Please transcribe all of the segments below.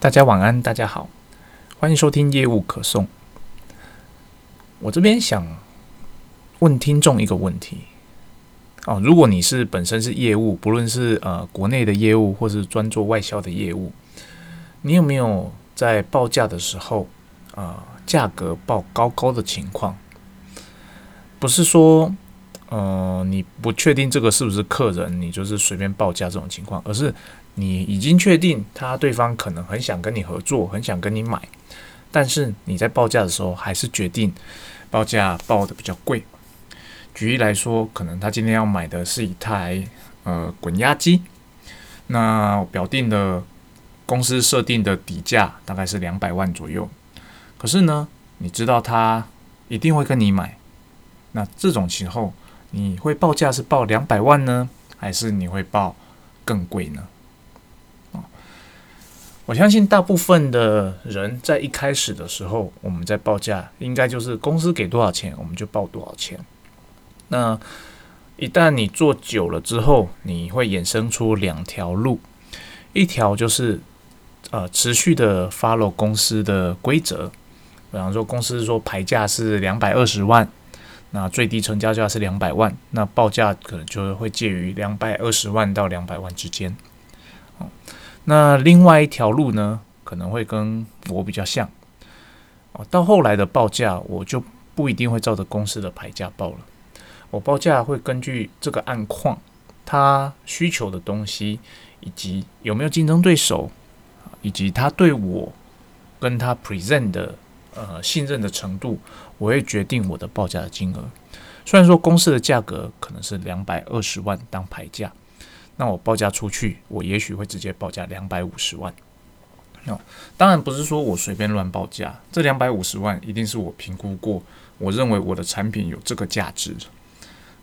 大家晚安，大家好，欢迎收听业务可颂。我这边想问听众一个问题哦，如果你是本身是业务，不论是呃国内的业务，或是专做外销的业务，你有没有在报价的时候啊，价格报高高的情况？不是说呃你不确定这个是不是客人，你就是随便报价这种情况，而是。你已经确定他对方可能很想跟你合作，很想跟你买，但是你在报价的时候还是决定报价报的比较贵。举例来说，可能他今天要买的是一台呃滚压机，那表定的公司设定的底价大概是两百万左右，可是呢，你知道他一定会跟你买，那这种时候你会报价是报两百万呢，还是你会报更贵呢？我相信大部分的人在一开始的时候，我们在报价，应该就是公司给多少钱，我们就报多少钱。那一旦你做久了之后，你会衍生出两条路，一条就是呃持续的 follow 公司的规则，比方说公司说牌价是两百二十万，那最低成交价是两百万，那报价可能就会介于两百二十万到两百万之间。那另外一条路呢，可能会跟我比较像哦。到后来的报价，我就不一定会照着公司的牌价报了。我报价会根据这个案况，他需求的东西，以及有没有竞争对手，以及他对我跟他 present 的呃信任的程度，我会决定我的报价的金额。虽然说公司的价格可能是两百二十万当牌价。那我报价出去，我也许会直接报价两百五十万。哦，当然不是说我随便乱报价，这两百五十万一定是我评估过，我认为我的产品有这个价值。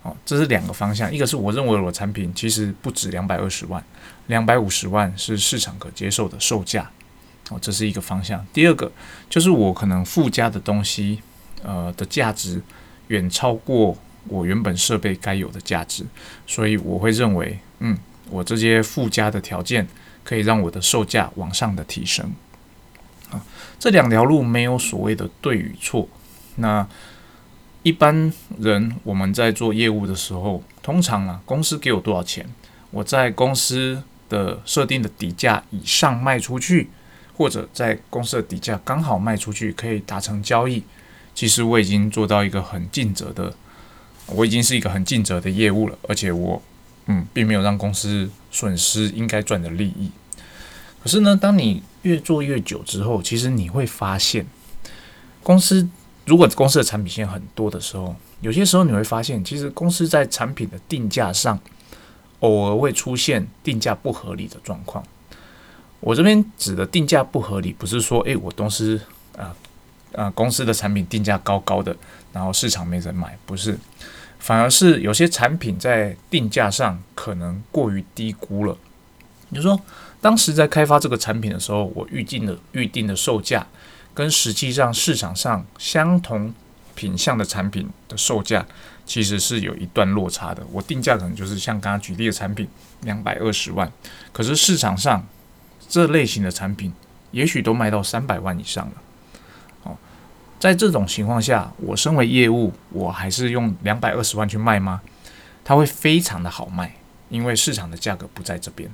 哦，这是两个方向，一个是我认为我的产品其实不止两百二十万，两百五十万是市场可接受的售价。哦，这是一个方向。第二个就是我可能附加的东西，呃的价值远超过我原本设备该有的价值，所以我会认为。嗯，我这些附加的条件可以让我的售价往上的提升啊。这两条路没有所谓的对与错。那一般人我们在做业务的时候，通常啊，公司给我多少钱，我在公司的设定的底价以上卖出去，或者在公司的底价刚好卖出去可以达成交易，其实我已经做到一个很尽责的，我已经是一个很尽责的业务了，而且我。嗯，并没有让公司损失应该赚的利益。可是呢，当你越做越久之后，其实你会发现，公司如果公司的产品线很多的时候，有些时候你会发现，其实公司在产品的定价上，偶尔会出现定价不合理的状况。我这边指的定价不合理，不是说，诶，我公司啊啊公司的产品定价高高的，然后市场没人买，不是。反而是有些产品在定价上可能过于低估了。你说，当时在开发这个产品的时候，我预定的预定的售价跟实际上市场上相同品相的产品的售价其实是有一段落差的。我定价可能就是像刚刚举例的产品两百二十万，可是市场上这类型的产品也许都卖到三百万以上了。在这种情况下，我身为业务，我还是用两百二十万去卖吗？它会非常的好卖，因为市场的价格不在这边。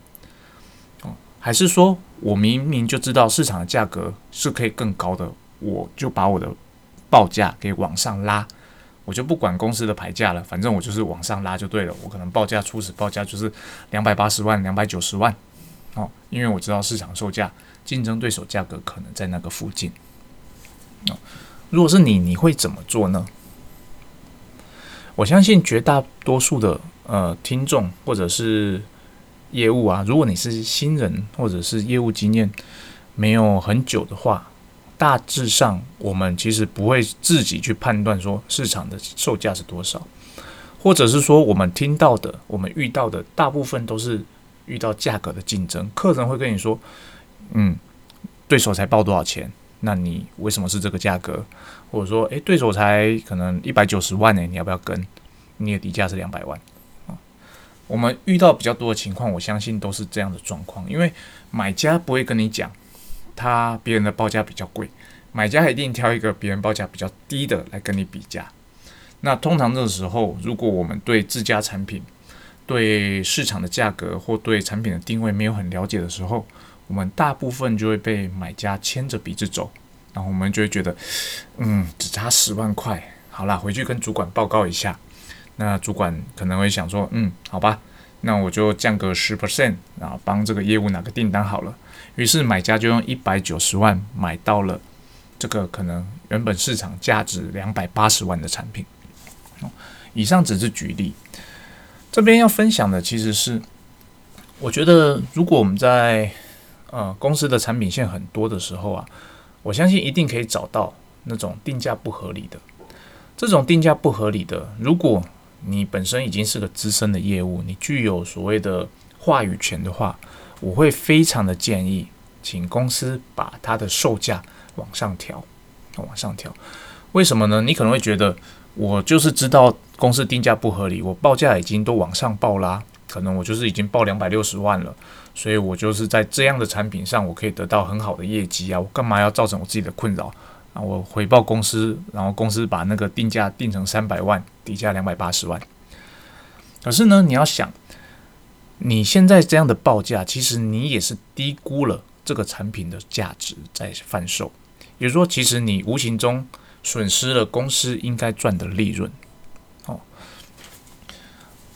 哦，还是说我明明就知道市场的价格是可以更高的，我就把我的报价给往上拉，我就不管公司的牌价了，反正我就是往上拉就对了。我可能报价初始报价就是两百八十万、两百九十万，哦，因为我知道市场售价、竞争对手价格可能在那个附近，哦。如果是你，你会怎么做呢？我相信绝大多数的呃听众或者是业务啊，如果你是新人或者是业务经验没有很久的话，大致上我们其实不会自己去判断说市场的售价是多少，或者是说我们听到的、我们遇到的大部分都是遇到价格的竞争，客人会跟你说，嗯，对手才报多少钱。那你为什么是这个价格？或者说，诶，对手才可能一百九十万呢？你要不要跟？你的底价是两百万啊。我们遇到比较多的情况，我相信都是这样的状况，因为买家不会跟你讲他别人的报价比较贵，买家一定挑一个别人报价比较低的来跟你比价。那通常这个时候，如果我们对自家产品、对市场的价格或对产品的定位没有很了解的时候，我们大部分就会被买家牵着鼻子走，然后我们就会觉得，嗯，只差十万块，好啦，回去跟主管报告一下。那主管可能会想说，嗯，好吧，那我就降个十 percent，然后帮这个业务拿个订单好了。于是买家就用一百九十万买到了这个可能原本市场价值两百八十万的产品。以上只是举例，这边要分享的其实是，我觉得如果我们在呃公司的产品线很多的时候啊，我相信一定可以找到那种定价不合理的。这种定价不合理的，如果你本身已经是个资深的业务，你具有所谓的话语权的话，我会非常的建议，请公司把它的售价往上调，往上调。为什么呢？你可能会觉得。我就是知道公司定价不合理，我报价已经都往上报啦，可能我就是已经报两百六十万了，所以我就是在这样的产品上，我可以得到很好的业绩啊，我干嘛要造成我自己的困扰啊？我回报公司，然后公司把那个定价定成三百万，底价两百八十万。可是呢，你要想，你现在这样的报价，其实你也是低估了这个产品的价值在贩售，也就是说，其实你无形中。损失了公司应该赚的利润。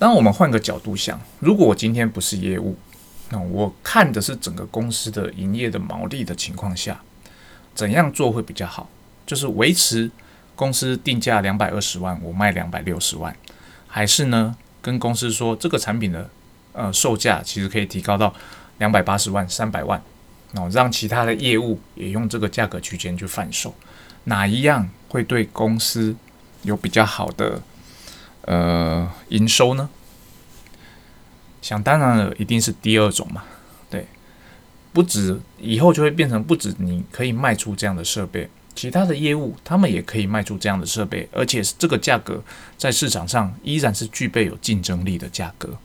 哦，当我们换个角度想，如果我今天不是业务，那我看的是整个公司的营业的毛利的情况下，怎样做会比较好？就是维持公司定价两百二十万，我卖两百六十万，还是呢跟公司说这个产品的呃售价其实可以提高到两百八十万、三百万，那让其他的业务也用这个价格区间去贩售？哪一样会对公司有比较好的呃营收呢？想当然了，一定是第二种嘛。对，不止以后就会变成不止你可以卖出这样的设备，其他的业务他们也可以卖出这样的设备，而且这个价格在市场上依然是具备有竞争力的价格。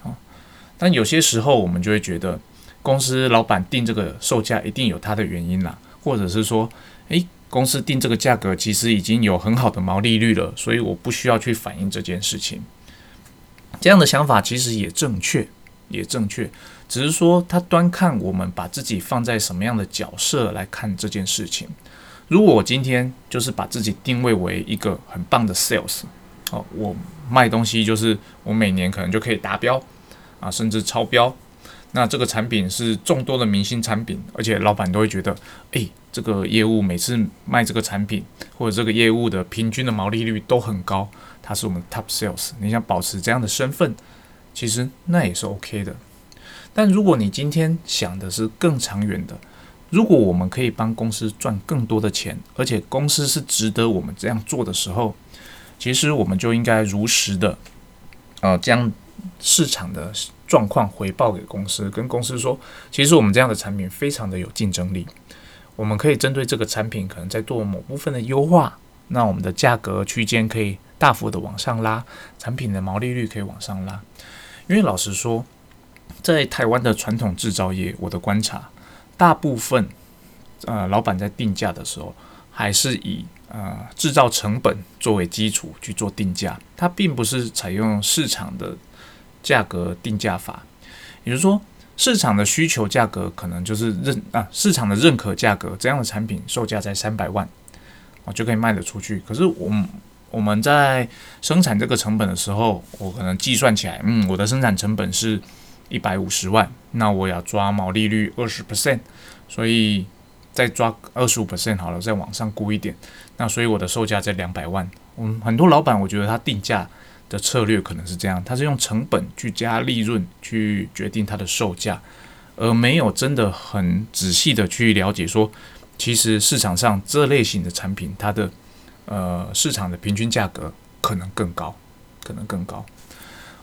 好，但有些时候我们就会觉得，公司老板定这个售价一定有他的原因啦，或者是说，诶。公司定这个价格其实已经有很好的毛利率了，所以我不需要去反映这件事情。这样的想法其实也正确，也正确，只是说他端看我们把自己放在什么样的角色来看这件事情。如果我今天就是把自己定位为一个很棒的 sales，哦，我卖东西就是我每年可能就可以达标啊，甚至超标。那这个产品是众多的明星产品，而且老板都会觉得，诶，这个业务每次卖这个产品或者这个业务的平均的毛利率都很高，它是我们 top sales。你想保持这样的身份，其实那也是 OK 的。但如果你今天想的是更长远的，如果我们可以帮公司赚更多的钱，而且公司是值得我们这样做的时候，其实我们就应该如实的，呃，将市场的。状况回报给公司，跟公司说，其实我们这样的产品非常的有竞争力，我们可以针对这个产品，可能在做某部分的优化，那我们的价格区间可以大幅的往上拉，产品的毛利率可以往上拉。因为老实说，在台湾的传统制造业，我的观察，大部分呃老板在定价的时候，还是以呃制造成本作为基础去做定价，它并不是采用市场的。价格定价法，也就是说，市场的需求价格可能就是认啊，市场的认可价格，这样的产品售价在三百万，啊就可以卖得出去。可是我我们在生产这个成本的时候，我可能计算起来，嗯，我的生产成本是一百五十万，那我要抓毛利率二十 percent，所以再抓二十五 percent 好了，再往上估一点，那所以我的售价在两百万。嗯，很多老板我觉得他定价。的策略可能是这样，它是用成本去加利润去决定它的售价，而没有真的很仔细的去了解说，其实市场上这类型的产品，它的呃市场的平均价格可能更高，可能更高。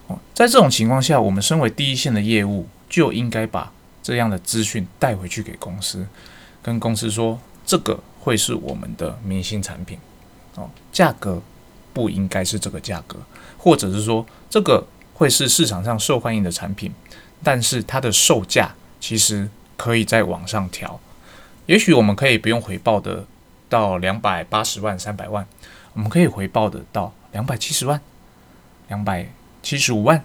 哦，在这种情况下，我们身为第一线的业务，就应该把这样的资讯带回去给公司，跟公司说，这个会是我们的明星产品，哦，价格。不应该是这个价格，或者是说这个会是市场上受欢迎的产品，但是它的售价其实可以再往上调。也许我们可以不用回报的到两百八十万、三百万，我们可以回报的到两百七十万、两百七十五万。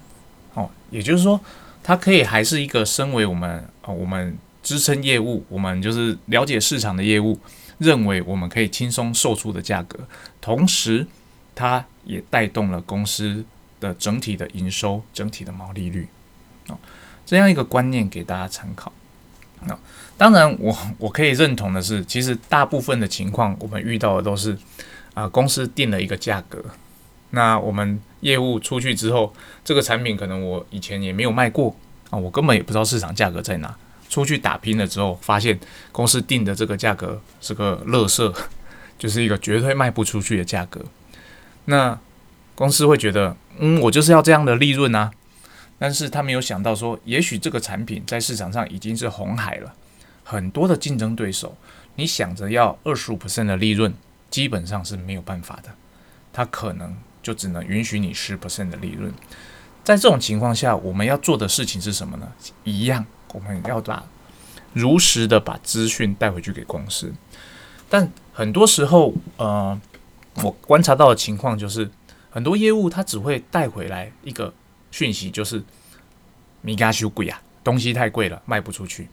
哦，也就是说，它可以还是一个身为我们哦，我们支撑业务，我们就是了解市场的业务，认为我们可以轻松售出的价格，同时它也带动了公司的整体的营收、整体的毛利率。哦，这样一个观念给大家参考。那当然，我我可以认同的是，其实大部分的情况，我们遇到的都是啊，公司定了一个价格。那我们业务出去之后，这个产品可能我以前也没有卖过啊，我根本也不知道市场价格在哪。出去打拼了之后，发现公司定的这个价格是个垃圾，就是一个绝对卖不出去的价格。那公司会觉得，嗯，我就是要这样的利润啊。但是他没有想到说，也许这个产品在市场上已经是红海了，很多的竞争对手，你想着要二十五的利润，基本上是没有办法的。他可能。就只能允许你十 percent 的利润，在这种情况下，我们要做的事情是什么呢？一样，我们要把如实的把资讯带回去给公司。但很多时候，呃，我观察到的情况就是，很多业务它只会带回来一个讯息，就是米加修贵啊，东西太贵了，卖不出去，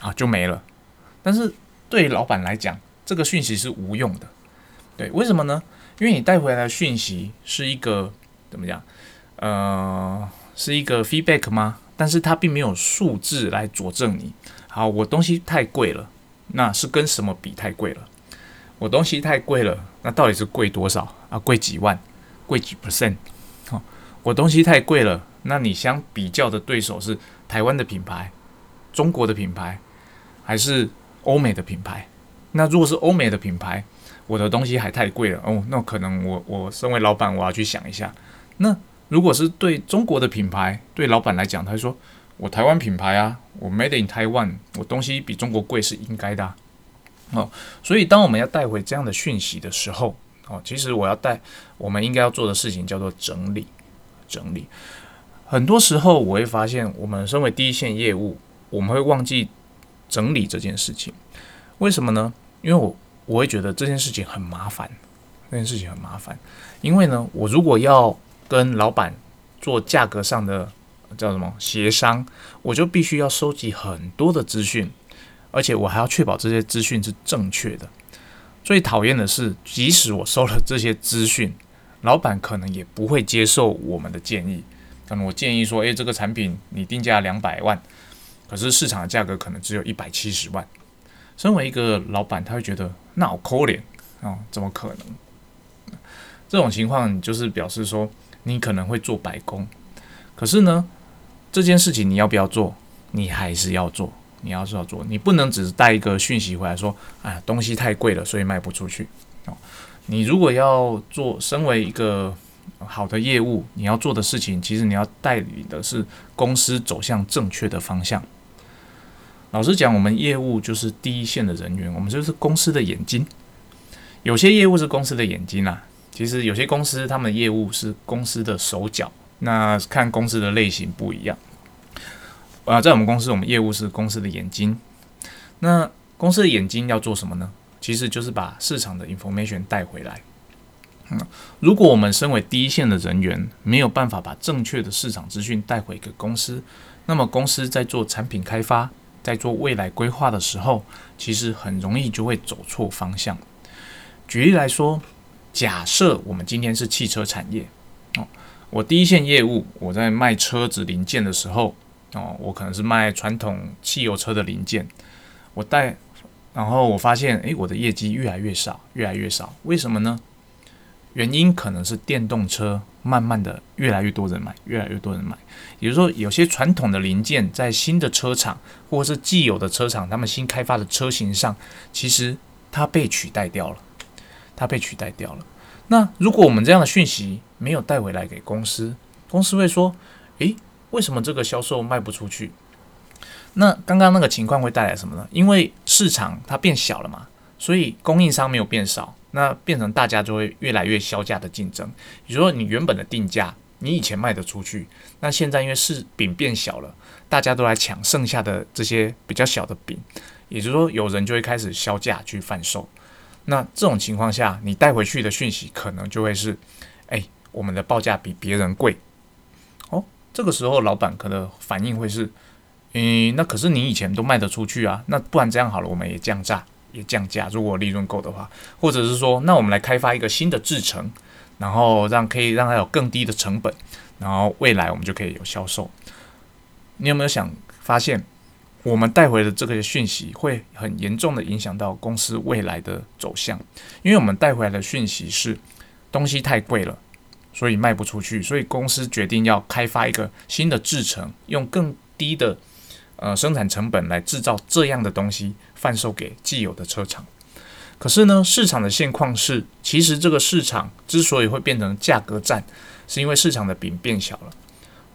啊，就没了。但是对老板来讲，这个讯息是无用的。对，为什么呢？因为你带回来的讯息是一个怎么讲？呃，是一个 feedback 吗？但是它并没有数字来佐证你。好，我东西太贵了，那是跟什么比太贵了？我东西太贵了，那到底是贵多少啊？贵几万？贵几 percent？好，我东西太贵了，那你相比较的对手是台湾的品牌、中国的品牌，还是欧美的品牌？那如果是欧美的品牌？我的东西还太贵了哦，那可能我我身为老板，我要去想一下。那如果是对中国的品牌，对老板来讲，他说我台湾品牌啊，我 Made in Taiwan，我东西比中国贵是应该的哦。所以当我们要带回这样的讯息的时候，哦，其实我要带我们应该要做的事情叫做整理整理。很多时候我会发现，我们身为第一线业务，我们会忘记整理这件事情。为什么呢？因为我。我会觉得这件事情很麻烦，这件事情很麻烦，因为呢，我如果要跟老板做价格上的叫什么协商，我就必须要收集很多的资讯，而且我还要确保这些资讯是正确的。最讨厌的是，即使我收了这些资讯，老板可能也不会接受我们的建议。可能我建议说，诶，这个产品你定价两百万，可是市场的价格可能只有一百七十万。身为一个老板，他会觉得那我抠脸啊，怎么可能？这种情况就是表示说你可能会做白工。可是呢，这件事情你要不要做？你还是要做，你要是要做，你不能只是带一个讯息回来说，啊，东西太贵了，所以卖不出去。哦，你如果要做，身为一个好的业务，你要做的事情，其实你要带领的是公司走向正确的方向。老实讲，我们业务就是第一线的人员，我们就是公司的眼睛。有些业务是公司的眼睛啊，其实有些公司他们的业务是公司的手脚，那看公司的类型不一样。啊，在我们公司，我们业务是公司的眼睛。那公司的眼睛要做什么呢？其实就是把市场的 information 带回来。嗯，如果我们身为第一线的人员，没有办法把正确的市场资讯带回给公司，那么公司在做产品开发。在做未来规划的时候，其实很容易就会走错方向。举例来说，假设我们今天是汽车产业哦，我第一线业务我在卖车子零件的时候哦，我可能是卖传统汽油车的零件，我带，然后我发现诶，我的业绩越来越少，越来越少，为什么呢？原因可能是电动车慢慢的越来越多人买，越来越多人买。也就是说，有些传统的零件在新的车厂或者是既有的车厂，他们新开发的车型上，其实它被取代掉了，它被取代掉了。那如果我们这样的讯息没有带回来给公司，公司会说：诶，为什么这个销售卖不出去？那刚刚那个情况会带来什么呢？因为市场它变小了嘛，所以供应商没有变少。那变成大家就会越来越销价的竞争。比如说，你原本的定价，你以前卖得出去，那现在因为是饼变小了，大家都来抢剩下的这些比较小的饼，也就是说，有人就会开始销价去贩售。那这种情况下，你带回去的讯息可能就会是：哎，我们的报价比别人贵。这个时候老板可能反应会是：嗯，那可是你以前都卖得出去啊，那不然这样好了，我们也降价，也降价，如果利润够的话，或者是说，那我们来开发一个新的制程，然后让可以让它有更低的成本，然后未来我们就可以有销售。你有没有想发现？我们带回的这个讯息会很严重的影响到公司未来的走向，因为我们带回来的讯息是东西太贵了，所以卖不出去，所以公司决定要开发一个新的制程，用更低的呃生产成本来制造这样的东西，贩售给既有的车厂。可是呢，市场的现况是，其实这个市场之所以会变成价格战，是因为市场的饼变小了。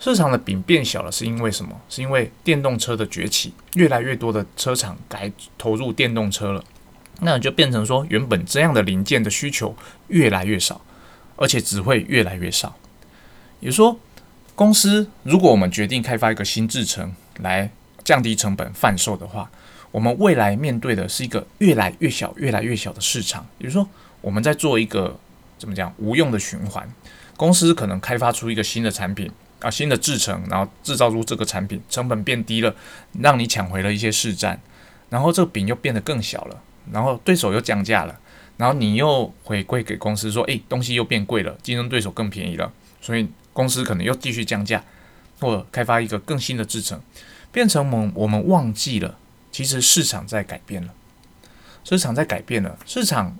市场的饼变小了，是因为什么？是因为电动车的崛起，越来越多的车厂改投入电动车了，那就变成说，原本这样的零件的需求越来越少，而且只会越来越少。也就说，公司如果我们决定开发一个新制程来降低成本贩售的话，我们未来面对的是一个越来越小、越来越小的市场。也就是说，我们在做一个怎么讲无用的循环。公司可能开发出一个新的产品。啊，新的制成，然后制造出这个产品，成本变低了，让你抢回了一些市占，然后这个饼又变得更小了，然后对手又降价了，然后你又回馈给公司说，诶，东西又变贵了，竞争对手更便宜了，所以公司可能又继续降价，或开发一个更新的制成，变成我们我们忘记了，其实市场在改变了，市场在改变了，市场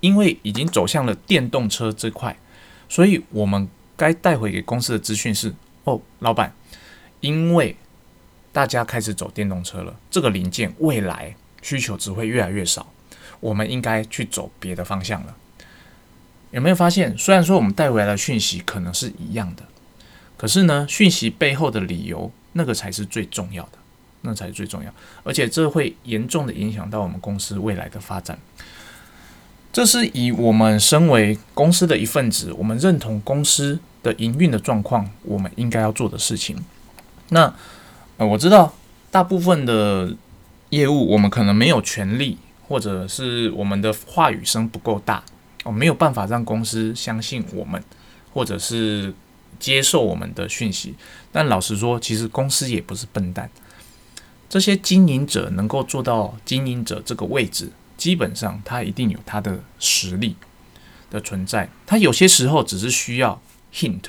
因为已经走向了电动车这块，所以我们。该带回给公司的资讯是：哦，老板，因为大家开始走电动车了，这个零件未来需求只会越来越少，我们应该去走别的方向了。有没有发现？虽然说我们带回来的讯息可能是一样的，可是呢，讯息背后的理由，那个才是最重要的，那才是最重要，而且这会严重的影响到我们公司未来的发展。这是以我们身为公司的一份子，我们认同公司的营运的状况，我们应该要做的事情。那呃，我知道大部分的业务，我们可能没有权利，或者是我们的话语声不够大，我没有办法让公司相信我们，或者是接受我们的讯息。但老实说，其实公司也不是笨蛋，这些经营者能够做到经营者这个位置。基本上，他一定有他的实力的存在。他有些时候只是需要 hint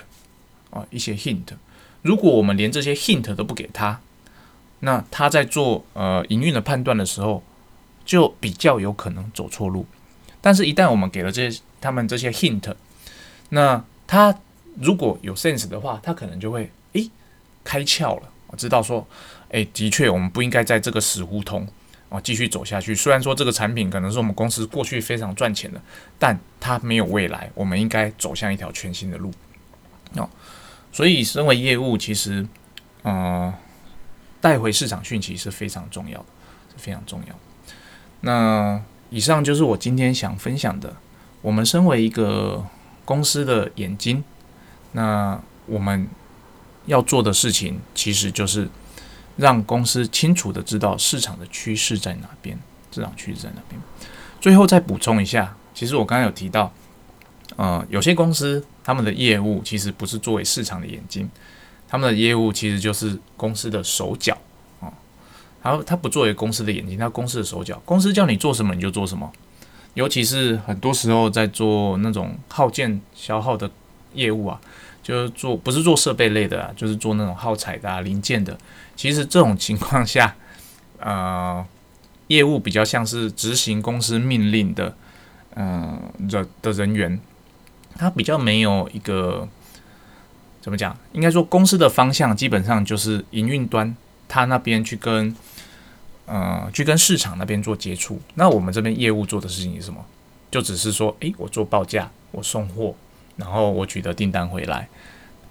啊，一些 hint。如果我们连这些 hint 都不给他，那他在做呃营运的判断的时候，就比较有可能走错路。但是，一旦我们给了这些他们这些 hint，那他如果有 sense 的话，他可能就会诶开窍了，知道说，诶，的确我们不应该在这个死胡同。啊，继续走下去。虽然说这个产品可能是我们公司过去非常赚钱的，但它没有未来。我们应该走向一条全新的路。哦，所以身为业务，其实，呃，带回市场讯息是非常重要的，是非常重要。那以上就是我今天想分享的。我们身为一个公司的眼睛，那我们要做的事情，其实就是。让公司清楚的知道市场的趋势在哪边，市场趋势在哪边。最后再补充一下，其实我刚刚有提到，呃，有些公司他们的业务其实不是作为市场的眼睛，他们的业务其实就是公司的手脚然后他不作为公司的眼睛，他公司的手脚，公司叫你做什么你就做什么。尤其是很多时候在做那种耗件消耗的业务啊。就是做不是做设备类的啊，就是做那种耗材的零件的。其实这种情况下，呃，业务比较像是执行公司命令的，嗯，的的人员，他比较没有一个怎么讲？应该说公司的方向基本上就是营运端，他那边去跟，呃，去跟市场那边做接触。那我们这边业务做的事情是什么？就只是说，诶，我做报价，我送货。然后我取得订单回来，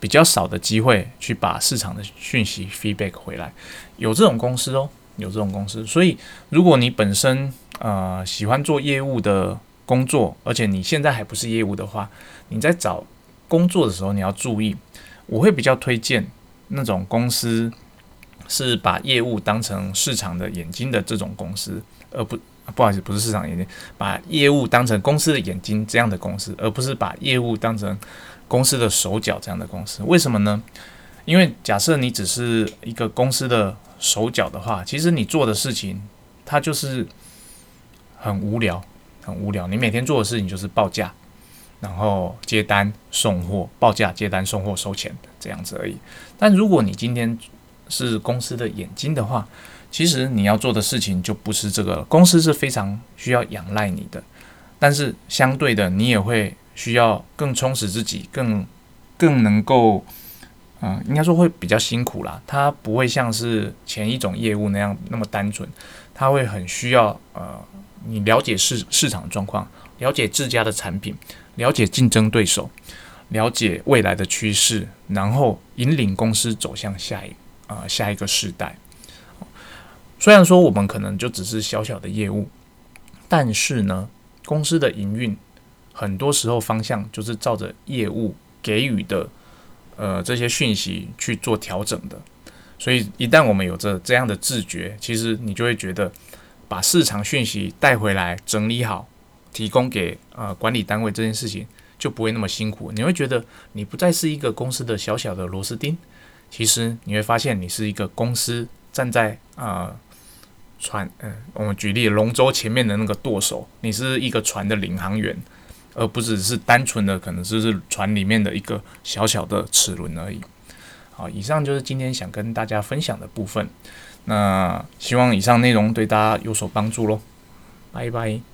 比较少的机会去把市场的讯息 feedback 回来，有这种公司哦，有这种公司。所以如果你本身呃喜欢做业务的工作，而且你现在还不是业务的话，你在找工作的时候你要注意，我会比较推荐那种公司是把业务当成市场的眼睛的这种公司，而不不好意思，不是市场眼睛，把业务当成公司的眼睛这样的公司，而不是把业务当成公司的手脚这样的公司。为什么呢？因为假设你只是一个公司的手脚的话，其实你做的事情它就是很无聊，很无聊。你每天做的事情就是报价，然后接单送货，报价接单送货收钱这样子而已。但如果你今天是公司的眼睛的话，其实你要做的事情就不是这个了。公司是非常需要仰赖你的，但是相对的，你也会需要更充实自己，更更能够。嗯，应该说会比较辛苦啦。它不会像是前一种业务那样那么单纯，它会很需要呃，你了解市市场状况，了解自家的产品，了解竞争对手，了解未来的趋势，然后引领公司走向下一啊下一个时代。虽然说我们可能就只是小小的业务，但是呢，公司的营运很多时候方向就是照着业务给予的。呃，这些讯息去做调整的，所以一旦我们有着这样的自觉，其实你就会觉得把市场讯息带回来整理好，提供给呃管理单位这件事情就不会那么辛苦。你会觉得你不再是一个公司的小小的螺丝钉，其实你会发现你是一个公司站在啊船，嗯，我们举例龙舟前面的那个舵手，你是一个船的领航员。而不只是单纯的可能就是船里面的一个小小的齿轮而已。好，以上就是今天想跟大家分享的部分。那希望以上内容对大家有所帮助喽。拜拜。